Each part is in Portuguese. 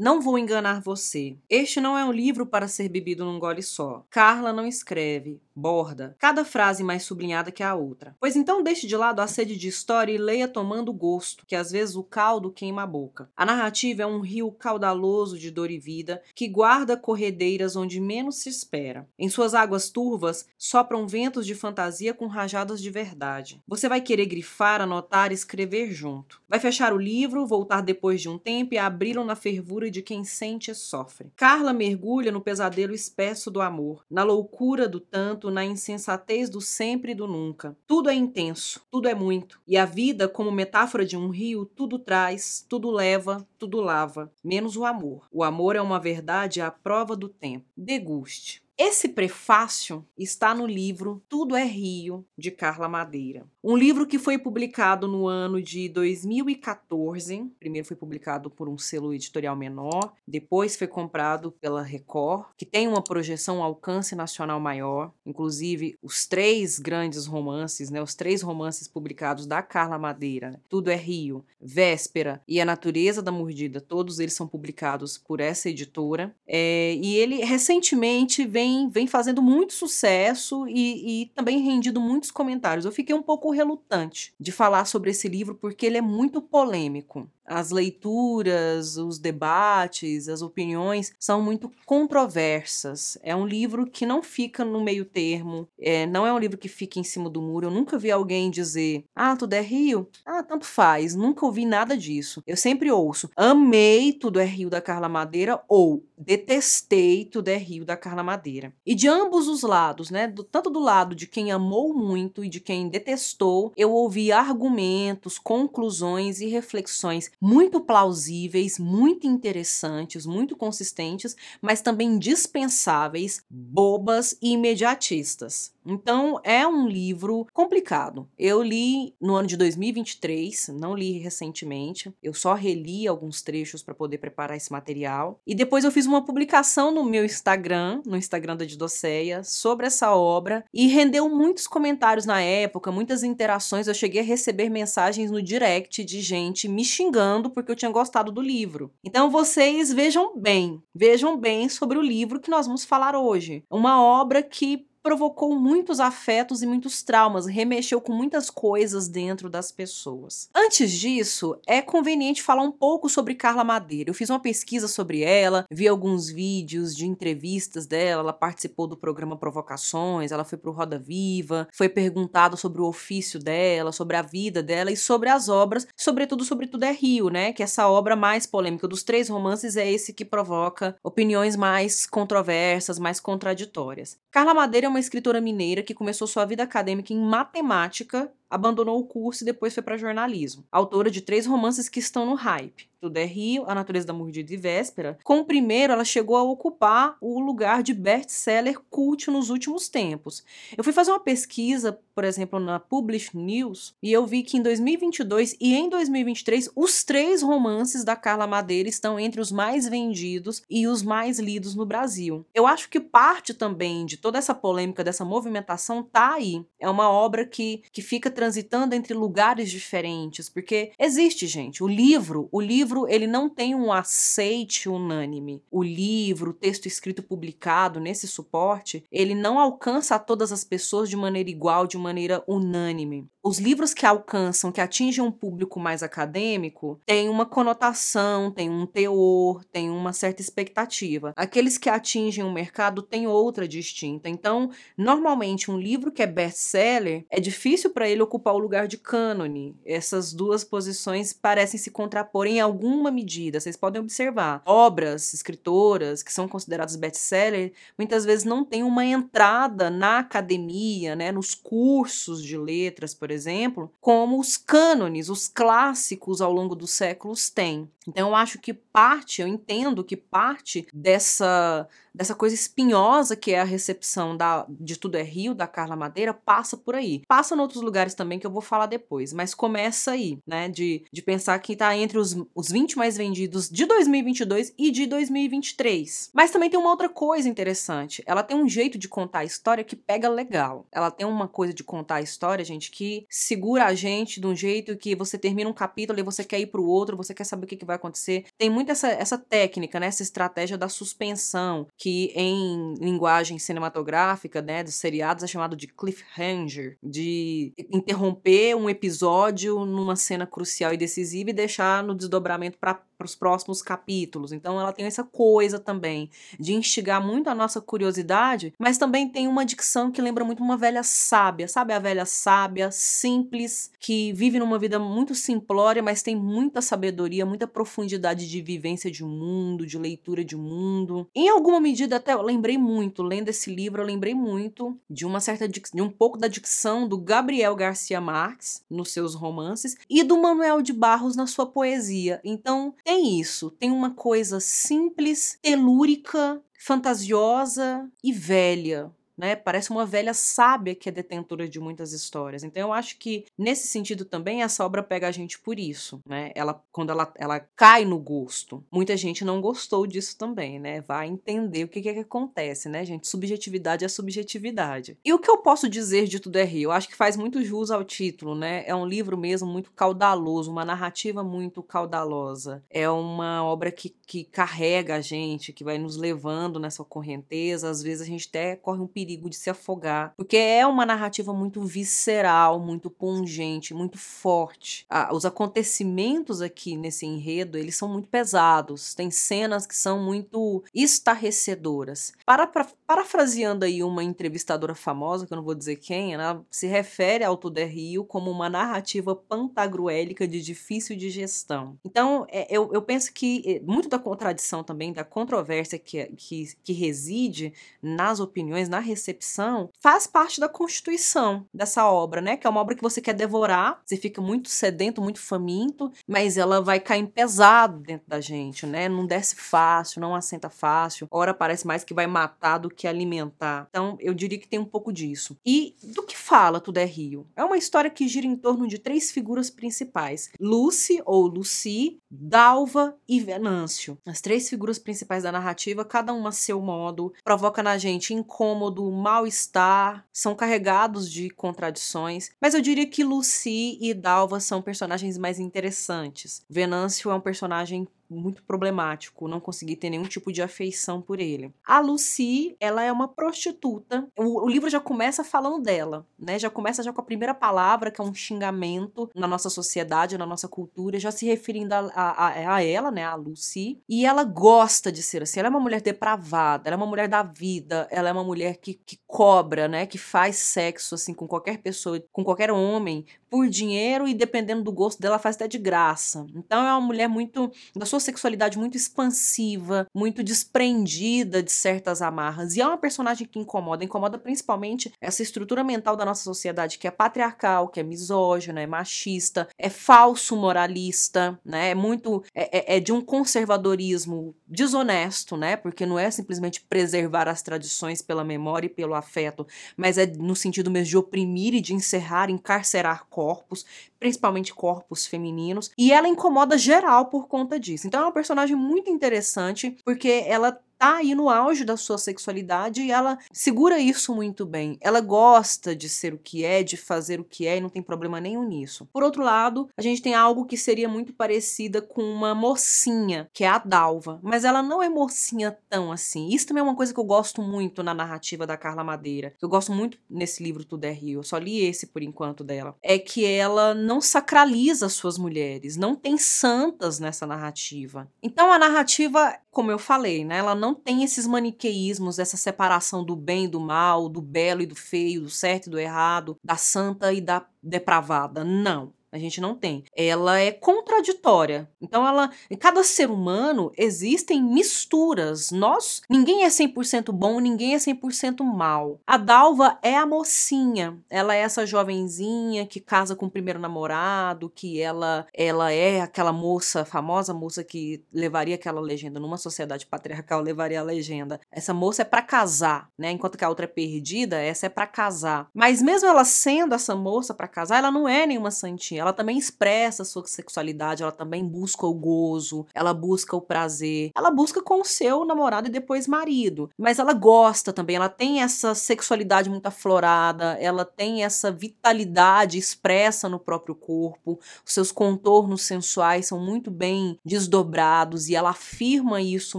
Não vou enganar você. Este não é um livro para ser bebido num gole só. Carla não escreve, borda, cada frase mais sublinhada que a outra. Pois então deixe de lado a sede de história e leia tomando gosto, que às vezes o caldo queima a boca. A narrativa é um rio caudaloso de dor e vida que guarda corredeiras onde menos se espera. Em suas águas turvas sopram ventos de fantasia com rajadas de verdade. Você vai querer grifar, anotar, escrever junto. Vai fechar o livro, voltar depois de um tempo e abri-lo na fervura de quem sente e sofre. Carla mergulha no pesadelo espesso do amor, na loucura do tanto, na insensatez do sempre e do nunca. Tudo é intenso, tudo é muito. E a vida, como metáfora de um rio, tudo traz, tudo leva, tudo lava, menos o amor. O amor é uma verdade à prova do tempo. Deguste. Esse prefácio está no livro Tudo é Rio, de Carla Madeira. Um livro que foi publicado no ano de 2014. Primeiro foi publicado por um selo editorial menor, depois foi comprado pela Record, que tem uma projeção um alcance nacional maior. Inclusive, os três grandes romances, né, os três romances publicados da Carla Madeira, né, Tudo é Rio, Véspera e A Natureza da Mordida, todos eles são publicados por essa editora. É, e ele recentemente vem vem, fazendo muito sucesso e, e também rendido muitos comentários. Eu fiquei um pouco relutante de falar sobre esse livro porque ele é muito polêmico as leituras, os debates, as opiniões são muito controversas. É um livro que não fica no meio termo, é, não é um livro que fica em cima do muro. Eu nunca vi alguém dizer, ah, tudo é Rio? Ah, tanto faz. Nunca ouvi nada disso. Eu sempre ouço, amei Tudo é Rio da Carla Madeira ou detestei Tudo é Rio da Carla Madeira. E de ambos os lados, né, do, tanto do lado de quem amou muito e de quem detestou, eu ouvi argumentos, conclusões e reflexões muito plausíveis, muito interessantes, muito consistentes, mas também dispensáveis, bobas e imediatistas. Então é um livro complicado. Eu li no ano de 2023, não li recentemente. Eu só reli alguns trechos para poder preparar esse material. E depois eu fiz uma publicação no meu Instagram, no Instagram da Didoceia, sobre essa obra e rendeu muitos comentários na época, muitas interações. Eu cheguei a receber mensagens no direct de gente me xingando porque eu tinha gostado do livro. Então vocês vejam bem, vejam bem sobre o livro que nós vamos falar hoje. Uma obra que provocou muitos afetos e muitos traumas, remexeu com muitas coisas dentro das pessoas. Antes disso, é conveniente falar um pouco sobre Carla Madeira. Eu fiz uma pesquisa sobre ela, vi alguns vídeos de entrevistas dela, ela participou do programa Provocações, ela foi pro Roda Viva, foi perguntado sobre o ofício dela, sobre a vida dela e sobre as obras, sobretudo sobre Tudo é Rio, né? Que essa obra mais polêmica dos três romances é esse que provoca opiniões mais controversas, mais contraditórias. Carla Madeira é uma escritora mineira que começou sua vida acadêmica em matemática, abandonou o curso e depois foi para jornalismo. Autora de três romances que estão no hype. Tudo é Rio, A Natureza da Mordida e Véspera. Com o primeiro, ela chegou a ocupar o lugar de best-seller cult nos últimos tempos. Eu fui fazer uma pesquisa, por exemplo, na Publish News, e eu vi que em 2022 e em 2023, os três romances da Carla Madeira estão entre os mais vendidos e os mais lidos no Brasil. Eu acho que parte também de toda essa polêmica, dessa movimentação, tá aí. É uma obra que, que fica transitando entre lugares diferentes, porque existe, gente, o livro, o livro ele não tem um aceite unânime. O livro, o texto escrito publicado nesse suporte, ele não alcança todas as pessoas de maneira igual, de maneira unânime os livros que alcançam, que atingem um público mais acadêmico, têm uma conotação, têm um teor, têm uma certa expectativa. Aqueles que atingem o mercado têm outra distinta. Então, normalmente, um livro que é best-seller, é difícil para ele ocupar o lugar de cânone. Essas duas posições parecem se contrapor em alguma medida. Vocês podem observar. Obras, escritoras que são consideradas best-seller, muitas vezes não têm uma entrada na academia, né, nos cursos de letras, por por exemplo, como os cânones, os clássicos ao longo dos séculos têm. Então eu acho que parte, eu entendo que parte dessa dessa coisa espinhosa que é a recepção da, de Tudo é Rio, da Carla Madeira, passa por aí. Passa em outros lugares também que eu vou falar depois, mas começa aí, né? De, de pensar que tá entre os, os 20 mais vendidos de 2022 e de 2023. Mas também tem uma outra coisa interessante. Ela tem um jeito de contar a história que pega legal. Ela tem uma coisa de contar a história, gente, que segura a gente de um jeito que você termina um capítulo e você quer ir pro outro, você quer saber o que, que vai acontecer. Tem muito essa, essa técnica, né? Essa estratégia da suspensão, que em linguagem cinematográfica, né, dos seriados é chamado de cliffhanger, de interromper um episódio numa cena crucial e decisiva e deixar no desdobramento para os próximos capítulos. Então ela tem essa coisa também de instigar muito a nossa curiosidade, mas também tem uma dicção que lembra muito uma velha sábia, sabe a velha sábia, simples, que vive numa vida muito simplória, mas tem muita sabedoria, muita profundidade de vivência de mundo, de leitura de mundo. Em alguma medida até eu lembrei muito, lendo esse livro, eu lembrei muito de uma certa de um pouco da dicção do Gabriel Garcia Marques nos seus romances e do Manuel de Barros na sua poesia. Então, tem isso, tem uma coisa simples, telúrica, fantasiosa e velha, né? Parece uma velha sábia que é detentora de muitas histórias. Então eu acho que nesse sentido também essa obra pega a gente por isso, né? Ela quando ela, ela cai no gosto. Muita gente não gostou disso também, né? Vai entender o que, que, é que acontece, né, gente? Subjetividade é subjetividade. E o que eu posso dizer de Tudo é Rio? Eu acho que faz muito jus ao título, né? É um livro mesmo muito caudaloso, uma narrativa muito caudalosa. É uma obra que, que carrega a gente, que vai nos levando nessa correnteza. Às vezes a gente até corre um perigo perigo de se afogar, porque é uma narrativa muito visceral, muito pungente, muito forte. Ah, os acontecimentos aqui nesse enredo, eles são muito pesados, tem cenas que são muito estarrecedoras. Para, para parafraseando aí uma entrevistadora famosa, que eu não vou dizer quem, ela se refere ao Tudo é Rio como uma narrativa pantagruélica de difícil digestão. Então, é, eu, eu penso que é, muito da contradição também, da controvérsia que, que, que reside nas opiniões, na recepção faz parte da constituição dessa obra, né? Que é uma obra que você quer devorar, você fica muito sedento, muito faminto, mas ela vai cair pesado dentro da gente, né? Não desce fácil, não assenta fácil. Ora parece mais que vai matar do que alimentar. Então, eu diria que tem um pouco disso. E do que fala Tudo é Rio? É uma história que gira em torno de três figuras principais: Lucy ou Lucy, Dalva e Venâncio. As três figuras principais da narrativa, cada uma a seu modo, provoca na gente incômodo, mal-estar, são carregados de contradições, mas eu diria que Lucy e Dalva são personagens mais interessantes. Venâncio é um personagem muito problemático, não consegui ter nenhum tipo de afeição por ele. A Lucy, ela é uma prostituta. O, o, livro já começa falando dela, né? Já começa já com a primeira palavra, que é um xingamento na nossa sociedade, na nossa cultura, já se referindo a, a, a ela, né? A Lucy. E ela gosta de ser assim. Ela é uma mulher depravada, ela é uma mulher da vida, ela é uma mulher que, que cobra, né? Que faz sexo, assim, com qualquer pessoa, com qualquer homem, por dinheiro e dependendo do gosto dela, faz até de graça. Então é uma mulher muito da sua sexualidade muito expansiva, muito desprendida de certas amarras. E é uma personagem que incomoda, incomoda principalmente essa estrutura mental da nossa sociedade que é patriarcal, que é misógina, é machista, é falso moralista, né? É muito é, é, é de um conservadorismo desonesto, né? Porque não é simplesmente preservar as tradições pela memória e pelo afeto, mas é no sentido mesmo de oprimir e de encerrar, encarcerar corpos, principalmente corpos femininos, e ela incomoda geral por conta disso. Então é uma personagem muito interessante porque ela tá aí no auge da sua sexualidade e ela segura isso muito bem. Ela gosta de ser o que é, de fazer o que é e não tem problema nenhum nisso. Por outro lado, a gente tem algo que seria muito parecida com uma mocinha, que é a Dalva, mas ela não é mocinha tão assim. Isso também é uma coisa que eu gosto muito na narrativa da Carla Madeira. Eu gosto muito nesse livro Tudo é Rio, eu só li esse por enquanto dela. É que ela não sacraliza suas mulheres, não tem santas nessa narrativa. Então a narrativa, como eu falei, né, ela não não tem esses maniqueísmos, essa separação do bem e do mal, do belo e do feio, do certo e do errado, da santa e da depravada. Não. A gente não tem. Ela é contraditória. Então ela, em cada ser humano existem misturas. Nós, ninguém é 100% bom, ninguém é 100% mal. A Dalva é a mocinha. Ela é essa jovenzinha que casa com o primeiro namorado, que ela ela é aquela moça, famosa moça que levaria aquela legenda numa sociedade patriarcal, levaria a legenda. Essa moça é para casar, né? Enquanto que a outra é perdida, essa é para casar. Mas mesmo ela sendo essa moça para casar, ela não é nenhuma santinha. Ela também expressa a sua sexualidade, ela também busca o gozo, ela busca o prazer, ela busca com o seu namorado e depois marido. Mas ela gosta também, ela tem essa sexualidade muito aflorada, ela tem essa vitalidade expressa no próprio corpo, os seus contornos sensuais são muito bem desdobrados e ela afirma isso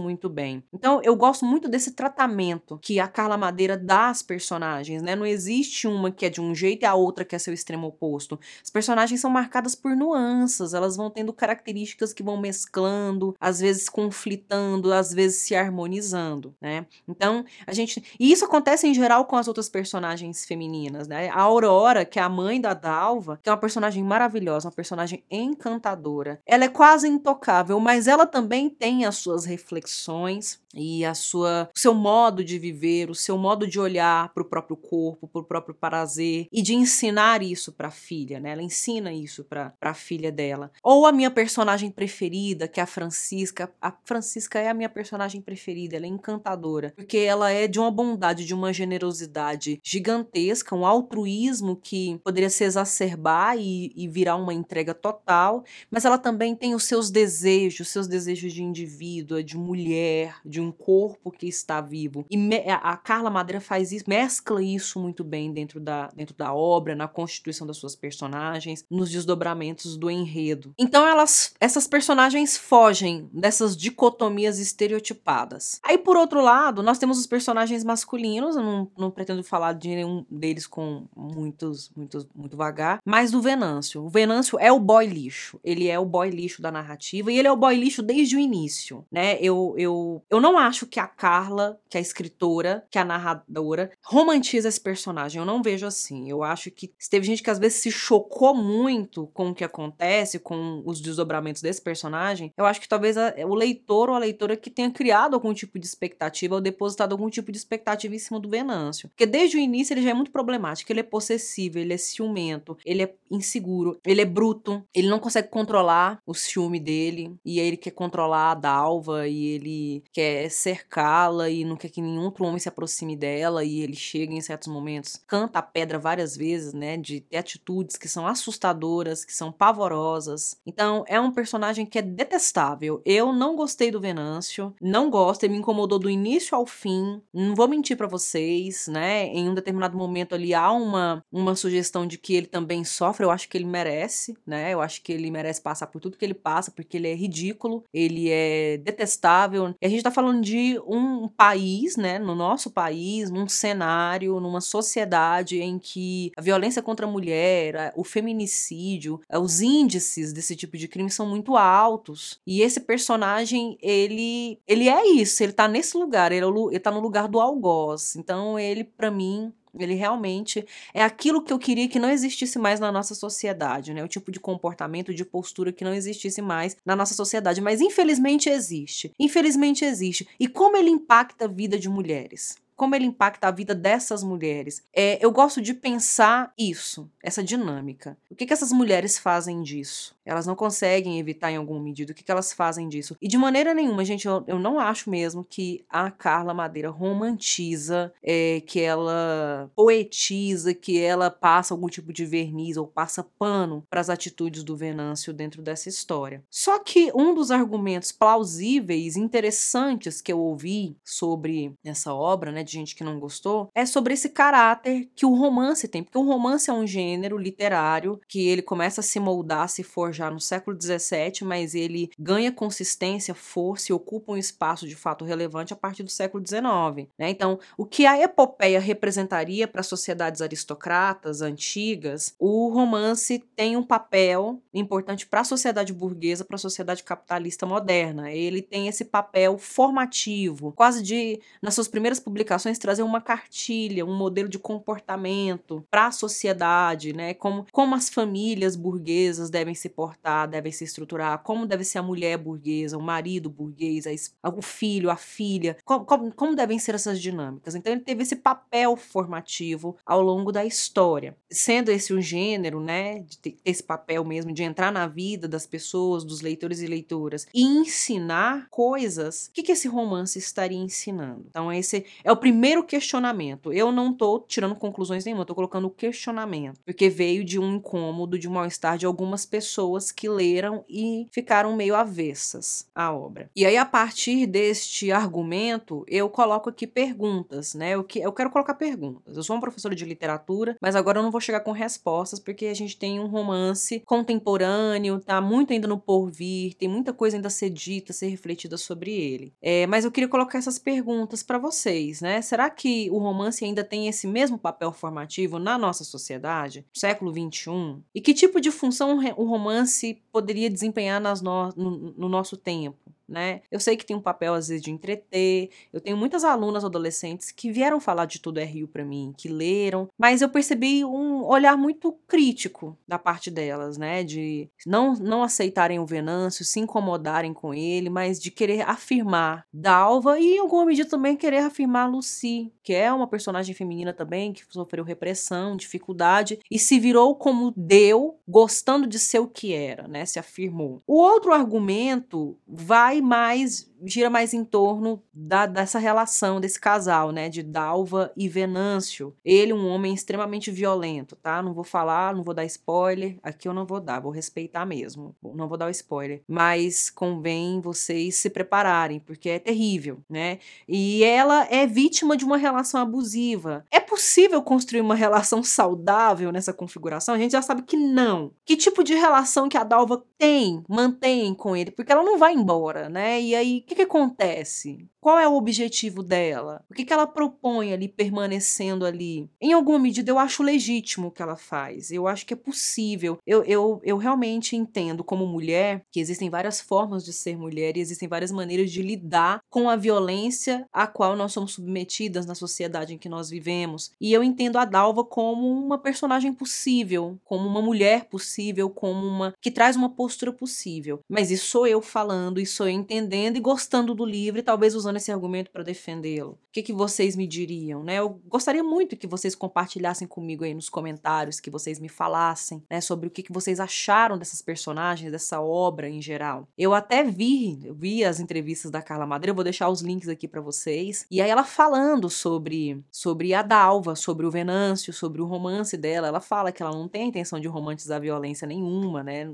muito bem. Então eu gosto muito desse tratamento que a Carla Madeira dá às personagens, né? Não existe uma que é de um jeito e a outra que é seu extremo oposto. As personagens são marcadas por nuances, elas vão tendo características que vão mesclando, às vezes conflitando, às vezes se harmonizando, né? Então, a gente. E isso acontece em geral com as outras personagens femininas, né? A Aurora, que é a mãe da Dalva, que é uma personagem maravilhosa, uma personagem encantadora. Ela é quase intocável, mas ela também tem as suas reflexões e a sua o seu modo de viver, o seu modo de olhar para o próprio corpo, para o próprio prazer e de ensinar isso para a filha, né? Ela ensina isso para a filha dela. Ou a minha personagem preferida, que é a Francisca. A Francisca é a minha personagem preferida, ela é encantadora, porque ela é de uma bondade, de uma generosidade gigantesca, um altruísmo que poderia se exacerbar e, e virar uma entrega total, mas ela também tem os seus desejos, seus desejos de indivíduo, de mulher, de um corpo que está vivo. E a Carla Madeira faz isso, mescla isso muito bem dentro da, dentro da obra, na constituição das suas personagens, nos desdobramentos do enredo. Então elas, essas personagens fogem dessas dicotomias estereotipadas. Aí por outro lado, nós temos os personagens masculinos, eu não, não pretendo falar de nenhum deles com muitos, muitos, muito vagar, mas do Venâncio. O Venâncio é o boy lixo, ele é o boy lixo da narrativa e ele é o boy lixo desde o início, né? Eu, eu, eu não acho que a Carla, que é a escritora, que é a narradora, romantiza esse personagem. Eu não vejo assim. Eu acho que teve gente que às vezes se chocou muito com o que acontece, com os desdobramentos desse personagem. Eu acho que talvez a, o leitor ou a leitora que tenha criado algum tipo de expectativa ou depositado algum tipo de expectativa em cima do Venâncio. Porque desde o início ele já é muito problemático. Ele é possessivo, ele é ciumento, ele é inseguro, ele é bruto, ele não consegue controlar o ciúme dele. E aí ele quer controlar a Dalva e ele quer quer cercá-la e não quer que nenhum outro homem se aproxime dela e ele chega em certos momentos, canta a pedra várias vezes, né, de atitudes que são assustadoras, que são pavorosas. Então, é um personagem que é detestável. Eu não gostei do Venâncio, não gosto, ele me incomodou do início ao fim. Não vou mentir para vocês, né? Em um determinado momento ali há uma uma sugestão de que ele também sofre, eu acho que ele merece, né? Eu acho que ele merece passar por tudo que ele passa, porque ele é ridículo, ele é detestável. E a gente tá falando falando de um país, né, no nosso país, num cenário, numa sociedade em que a violência contra a mulher, o feminicídio, os índices desse tipo de crime são muito altos. E esse personagem, ele, ele é isso, ele tá nesse lugar, ele, é ele tá no lugar do algoz. Então, ele, para mim, ele realmente é aquilo que eu queria que não existisse mais na nossa sociedade, né? O tipo de comportamento, de postura que não existisse mais na nossa sociedade, mas infelizmente existe. Infelizmente existe. E como ele impacta a vida de mulheres? Como ele impacta a vida dessas mulheres. É, eu gosto de pensar isso, essa dinâmica. O que, que essas mulheres fazem disso? Elas não conseguem evitar em alguma medida. O que, que elas fazem disso? E de maneira nenhuma, gente, eu, eu não acho mesmo que a Carla Madeira romantiza, é, que ela poetiza, que ela passa algum tipo de verniz ou passa pano para as atitudes do Venâncio dentro dessa história. Só que um dos argumentos plausíveis, interessantes que eu ouvi sobre essa obra, né, de gente que não gostou, é sobre esse caráter que o romance tem. Porque o romance é um gênero literário que ele começa a se moldar, se for já no século XVII, mas ele ganha consistência, força e ocupa um espaço de fato relevante a partir do século XIX. Né? Então, o que a epopeia representaria para sociedades aristocratas antigas, o romance tem um papel importante para a sociedade burguesa, para a sociedade capitalista moderna. Ele tem esse papel formativo, quase de nas suas primeiras publicações gerações trazer uma cartilha, um modelo de comportamento para a sociedade, né? Como, como as famílias burguesas devem se portar, devem se estruturar, como deve ser a mulher burguesa, o marido burguês, a, o filho, a filha, como, como, como devem ser essas dinâmicas. Então ele teve esse papel formativo ao longo da história, sendo esse um gênero, né, de ter esse papel mesmo de entrar na vida das pessoas, dos leitores e leitoras e ensinar coisas. O que, que esse romance estaria ensinando? Então esse é o primeiro questionamento. Eu não tô tirando conclusões nenhuma, tô colocando o questionamento, porque veio de um incômodo, de um mal-estar de algumas pessoas que leram e ficaram meio avessas à obra. E aí a partir deste argumento, eu coloco aqui perguntas, né? Eu, que, eu quero colocar perguntas. Eu sou uma professora de literatura, mas agora eu não vou chegar com respostas porque a gente tem um romance contemporâneo, tá muito ainda no porvir, tem muita coisa ainda a ser dita, a ser refletida sobre ele. É, mas eu queria colocar essas perguntas para vocês, né? Será que o romance ainda tem esse mesmo papel formativo na nossa sociedade, século XXI? E que tipo de função o romance poderia desempenhar nas no, no, no nosso tempo? Né? Eu sei que tem um papel às vezes de entreter. Eu tenho muitas alunas adolescentes que vieram falar de tudo é Rio para mim, que leram, mas eu percebi um olhar muito crítico da parte delas, né? De não não aceitarem o Venâncio, se incomodarem com ele, mas de querer afirmar Dalva e em alguma medida também querer afirmar Lucy, que é uma personagem feminina também que sofreu repressão, dificuldade e se virou como deu, gostando de ser o que era, né? Se afirmou. O outro argumento vai mais gira mais em torno da, dessa relação desse casal, né, de Dalva e Venâncio. Ele um homem extremamente violento, tá? Não vou falar, não vou dar spoiler, aqui eu não vou dar, vou respeitar mesmo. Não vou dar o spoiler, mas convém vocês se prepararem, porque é terrível, né? E ela é vítima de uma relação abusiva. É possível construir uma relação saudável nessa configuração? A gente já sabe que não. Que tipo de relação que a Dalva tem, mantém com ele? Porque ela não vai embora, né? E aí que, que acontece? Qual é o objetivo dela? O que, que ela propõe ali permanecendo ali? Em alguma medida, eu acho legítimo o que ela faz. Eu acho que é possível. Eu, eu, eu realmente entendo, como mulher, que existem várias formas de ser mulher e existem várias maneiras de lidar com a violência a qual nós somos submetidas na sociedade em que nós vivemos. E eu entendo a Dalva como uma personagem possível, como uma mulher possível, como uma que traz uma postura possível. Mas isso sou eu falando, isso sou eu entendendo e gostando do livro e talvez usando usando esse argumento para defendê-lo? O que, que vocês me diriam, né? Eu gostaria muito que vocês compartilhassem comigo aí nos comentários, que vocês me falassem, né, sobre o que, que vocês acharam dessas personagens, dessa obra em geral. Eu até vi, eu vi as entrevistas da Carla Madeira, eu vou deixar os links aqui para vocês. E aí ela falando sobre sobre a Dalva, sobre o Venâncio, sobre o romance dela, ela fala que ela não tem a intenção de romantizar violência nenhuma, né?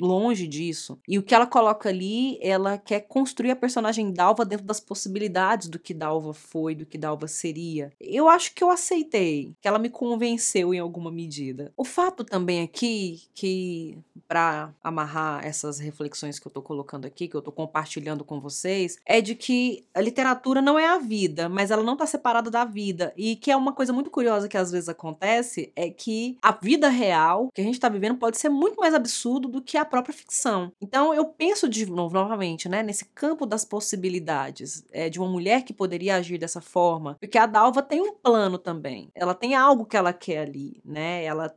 Longe disso. E o que ela coloca ali, ela quer construir a personagem Dalva dentro das possibilidades do que Dalva foi, do que Dalva seria. Eu acho que eu aceitei, que ela me convenceu em alguma medida. O fato também aqui que para amarrar essas reflexões que eu tô colocando aqui, que eu tô compartilhando com vocês, é de que a literatura não é a vida, mas ela não tá separada da vida e que é uma coisa muito curiosa que às vezes acontece é que a vida real que a gente tá vivendo pode ser muito mais absurdo do que a própria ficção. Então eu penso de novo novamente, né, nesse campo das possibilidades é, de uma mulher que poderia agir dessa forma, porque a Dalva tem um plano também. Ela tem algo que ela quer ali, né? Ela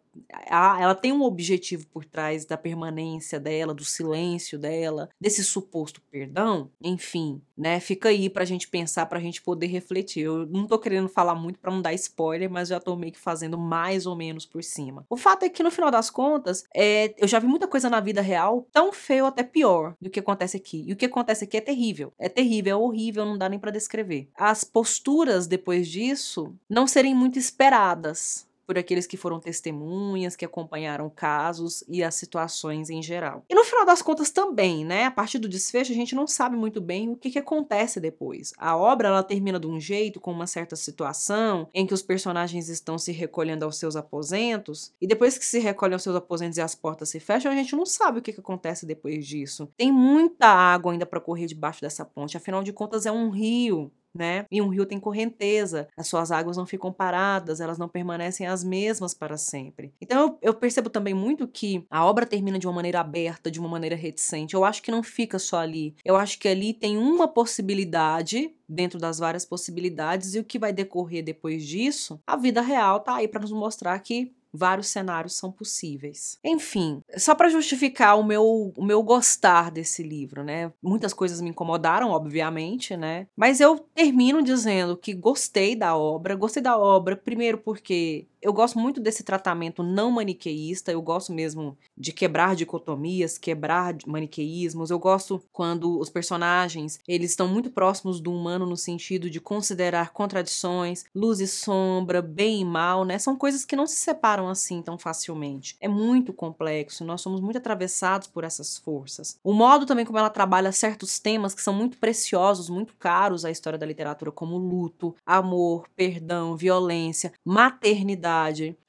ela tem um objetivo por trás da permanência dela, do silêncio dela, desse suposto perdão, enfim, né? Fica aí pra gente pensar, pra gente poder refletir. Eu não tô querendo falar muito para não dar spoiler, mas já tô meio que fazendo mais ou menos por cima. O fato é que no final das contas, é, eu já vi muita coisa na vida real tão feio até pior do que acontece aqui. E o que acontece aqui é terrível. É terrível, é horrível, não dá nem para descrever. As posturas depois disso não serem muito esperadas por aqueles que foram testemunhas, que acompanharam casos e as situações em geral. E no final das contas também, né, a partir do desfecho a gente não sabe muito bem o que, que acontece depois. A obra ela termina de um jeito, com uma certa situação, em que os personagens estão se recolhendo aos seus aposentos, e depois que se recolhem aos seus aposentos e as portas se fecham, a gente não sabe o que, que acontece depois disso. Tem muita água ainda para correr debaixo dessa ponte, afinal de contas é um rio né? E um rio tem correnteza, as suas águas não ficam paradas, elas não permanecem as mesmas para sempre. Então eu, eu percebo também muito que a obra termina de uma maneira aberta, de uma maneira reticente. Eu acho que não fica só ali. Eu acho que ali tem uma possibilidade dentro das várias possibilidades e o que vai decorrer depois disso, a vida real tá aí para nos mostrar que vários cenários são possíveis. Enfim, só para justificar o meu, o meu gostar desse livro, né? Muitas coisas me incomodaram, obviamente, né? Mas eu termino dizendo que gostei da obra. Gostei da obra, primeiro porque eu gosto muito desse tratamento não maniqueísta, eu gosto mesmo de quebrar dicotomias, quebrar maniqueísmos. Eu gosto quando os personagens, eles estão muito próximos do humano no sentido de considerar contradições, luz e sombra, bem e mal, né? São coisas que não se separam assim tão facilmente. É muito complexo, nós somos muito atravessados por essas forças. O modo também como ela trabalha certos temas que são muito preciosos, muito caros à história da literatura, como luto, amor, perdão, violência, maternidade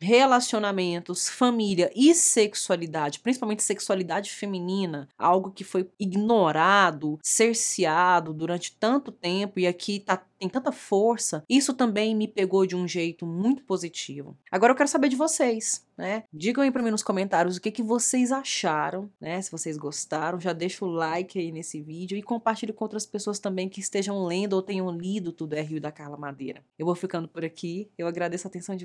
relacionamentos, família e sexualidade, principalmente sexualidade feminina, algo que foi ignorado, cerceado durante tanto tempo e aqui tá tem tanta força, isso também me pegou de um jeito muito positivo. Agora eu quero saber de vocês, né? Digam aí para mim nos comentários o que, que vocês acharam, né? Se vocês gostaram, já deixa o like aí nesse vídeo e compartilhe com outras pessoas também que estejam lendo ou tenham lido tudo é Rio da Carla Madeira. Eu vou ficando por aqui, eu agradeço a atenção de